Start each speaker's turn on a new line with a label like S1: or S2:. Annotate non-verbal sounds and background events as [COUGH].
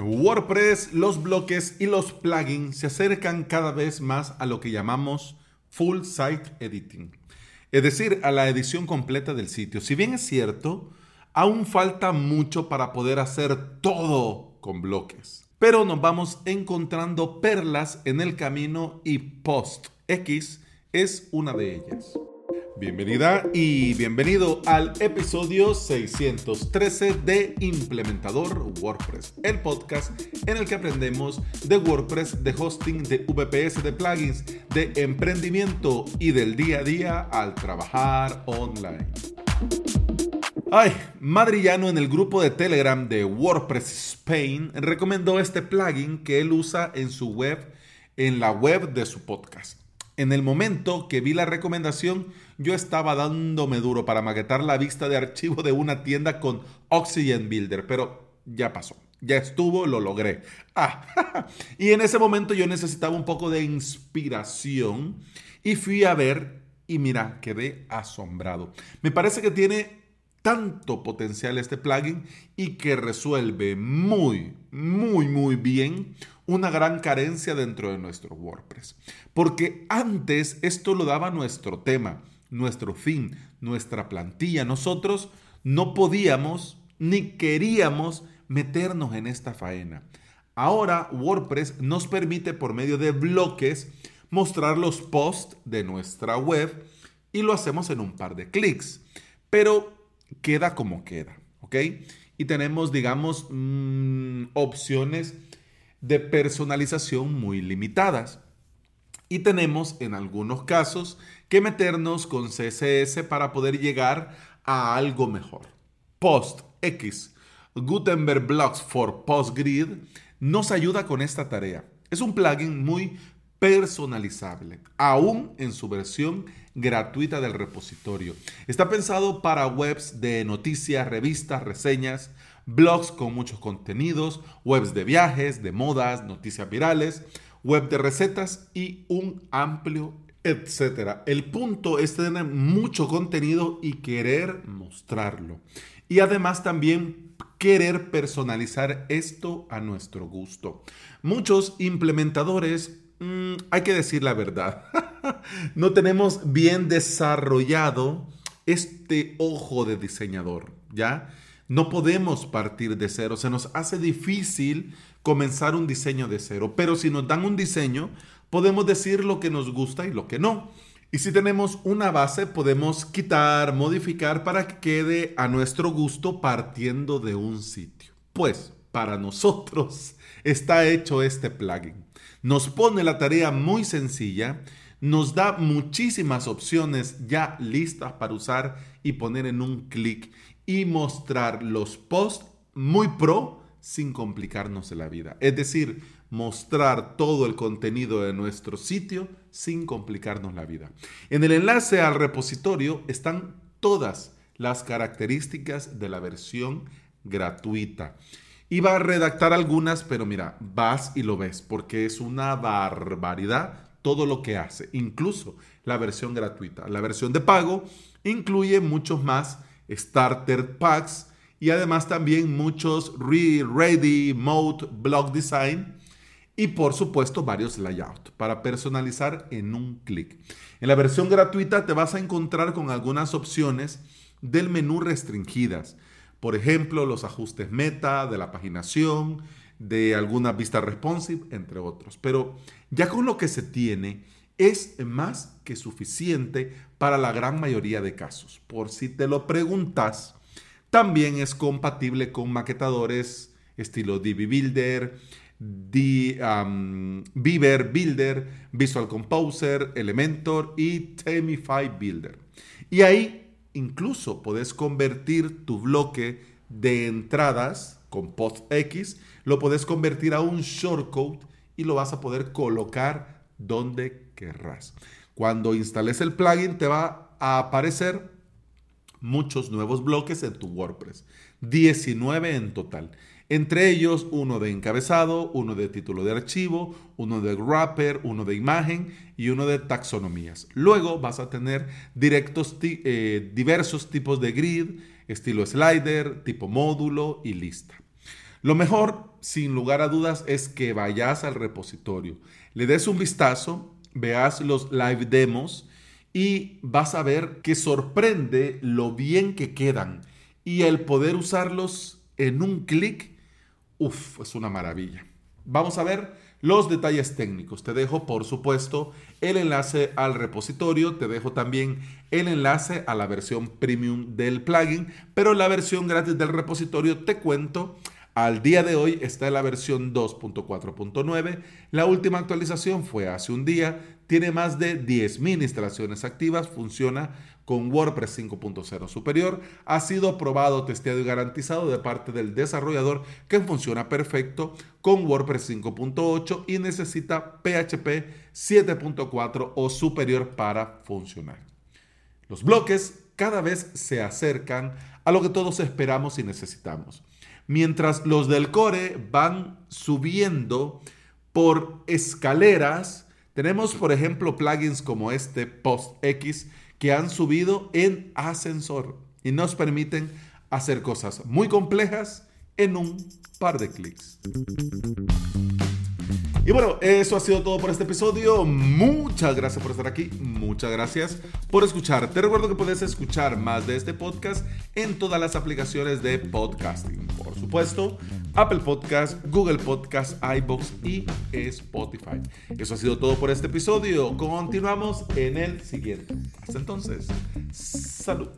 S1: WordPress, los bloques y los plugins se acercan cada vez más a lo que llamamos full site editing, es decir, a la edición completa del sitio. Si bien es cierto, aún falta mucho para poder hacer todo con bloques, pero nos vamos encontrando perlas en el camino y PostX es una de ellas. Bienvenida y bienvenido al episodio 613 de Implementador WordPress, el podcast en el que aprendemos de WordPress, de hosting, de VPS, de plugins, de emprendimiento y del día a día al trabajar online. Ay, Madrillano en el grupo de Telegram de WordPress Spain recomendó este plugin que él usa en su web, en la web de su podcast. En el momento que vi la recomendación, yo estaba dándome duro para maquetar la vista de archivo de una tienda con Oxygen Builder, pero ya pasó. Ya estuvo, lo logré. Ah, [LAUGHS] y en ese momento yo necesitaba un poco de inspiración y fui a ver y mira, quedé asombrado. Me parece que tiene tanto potencial este plugin y que resuelve muy, muy, muy bien una gran carencia dentro de nuestro WordPress. Porque antes esto lo daba nuestro tema, nuestro fin, nuestra plantilla. Nosotros no podíamos ni queríamos meternos en esta faena. Ahora WordPress nos permite por medio de bloques mostrar los posts de nuestra web y lo hacemos en un par de clics. Pero queda como queda, ¿ok? Y tenemos, digamos, mm, opciones de personalización muy limitadas. Y tenemos en algunos casos que meternos con CSS para poder llegar a algo mejor. PostX, Gutenberg Blocks for PostGrid, nos ayuda con esta tarea. Es un plugin muy personalizable, aún en su versión gratuita del repositorio. Está pensado para webs de noticias, revistas, reseñas, blogs con muchos contenidos, webs de viajes, de modas, noticias virales, web de recetas y un amplio etcétera. El punto es tener mucho contenido y querer mostrarlo. Y además también querer personalizar esto a nuestro gusto. Muchos implementadores, mm, hay que decir la verdad, [LAUGHS] no tenemos bien desarrollado este ojo de diseñador, ¿ya? No podemos partir de cero, se nos hace difícil comenzar un diseño de cero, pero si nos dan un diseño, podemos decir lo que nos gusta y lo que no. Y si tenemos una base, podemos quitar, modificar para que quede a nuestro gusto partiendo de un sitio. Pues para nosotros [LAUGHS] está hecho este plugin. Nos pone la tarea muy sencilla, nos da muchísimas opciones ya listas para usar y poner en un clic y mostrar los posts muy pro sin complicarnos la vida. Es decir, mostrar todo el contenido de nuestro sitio sin complicarnos la vida. En el enlace al repositorio están todas las características de la versión gratuita. Iba a redactar algunas, pero mira, vas y lo ves, porque es una barbaridad todo lo que hace, incluso la versión gratuita. La versión de pago incluye muchos más starter packs y además también muchos ready mode block design y por supuesto varios layouts para personalizar en un clic. En la versión gratuita te vas a encontrar con algunas opciones del menú restringidas. Por ejemplo, los ajustes meta de la paginación, de alguna vista responsive, entre otros. Pero ya con lo que se tiene es más que suficiente para la gran mayoría de casos. Por si te lo preguntas, también es compatible con maquetadores estilo DB Builder, Beaver Builder, Visual Composer, Elementor y Temify Builder. Y ahí incluso puedes convertir tu bloque de entradas con PostX, lo puedes convertir a un shortcode y lo vas a poder colocar donde querrás. Cuando instales el plugin te va a aparecer muchos nuevos bloques en tu WordPress. 19 en total. Entre ellos uno de encabezado, uno de título de archivo, uno de wrapper, uno de imagen y uno de taxonomías. Luego vas a tener directos eh, diversos tipos de grid, estilo slider, tipo módulo y lista. Lo mejor, sin lugar a dudas, es que vayas al repositorio, le des un vistazo, veas los live demos y vas a ver que sorprende lo bien que quedan y el poder usarlos en un clic, uff, es una maravilla. Vamos a ver los detalles técnicos. Te dejo, por supuesto, el enlace al repositorio, te dejo también el enlace a la versión premium del plugin, pero la versión gratis del repositorio te cuento al día de hoy está en la versión 2.4.9. La última actualización fue hace un día. Tiene más de 10.000 instalaciones activas. Funciona con WordPress 5.0 superior. Ha sido probado, testeado y garantizado de parte del desarrollador que funciona perfecto con WordPress 5.8 y necesita PHP 7.4 o superior para funcionar. Los bloques cada vez se acercan a lo que todos esperamos y necesitamos mientras los del core van subiendo por escaleras. Tenemos, por ejemplo, plugins como este PostX que han subido en ascensor y nos permiten hacer cosas muy complejas en un par de clics. Y bueno, eso ha sido todo por este episodio. Muchas gracias por estar aquí. Muchas gracias por escuchar. Te recuerdo que puedes escuchar más de este podcast en todas las aplicaciones de podcasting. Por supuesto, Apple Podcast, Google Podcast, iBox y Spotify. Eso ha sido todo por este episodio. Continuamos en el siguiente. Hasta entonces, salud.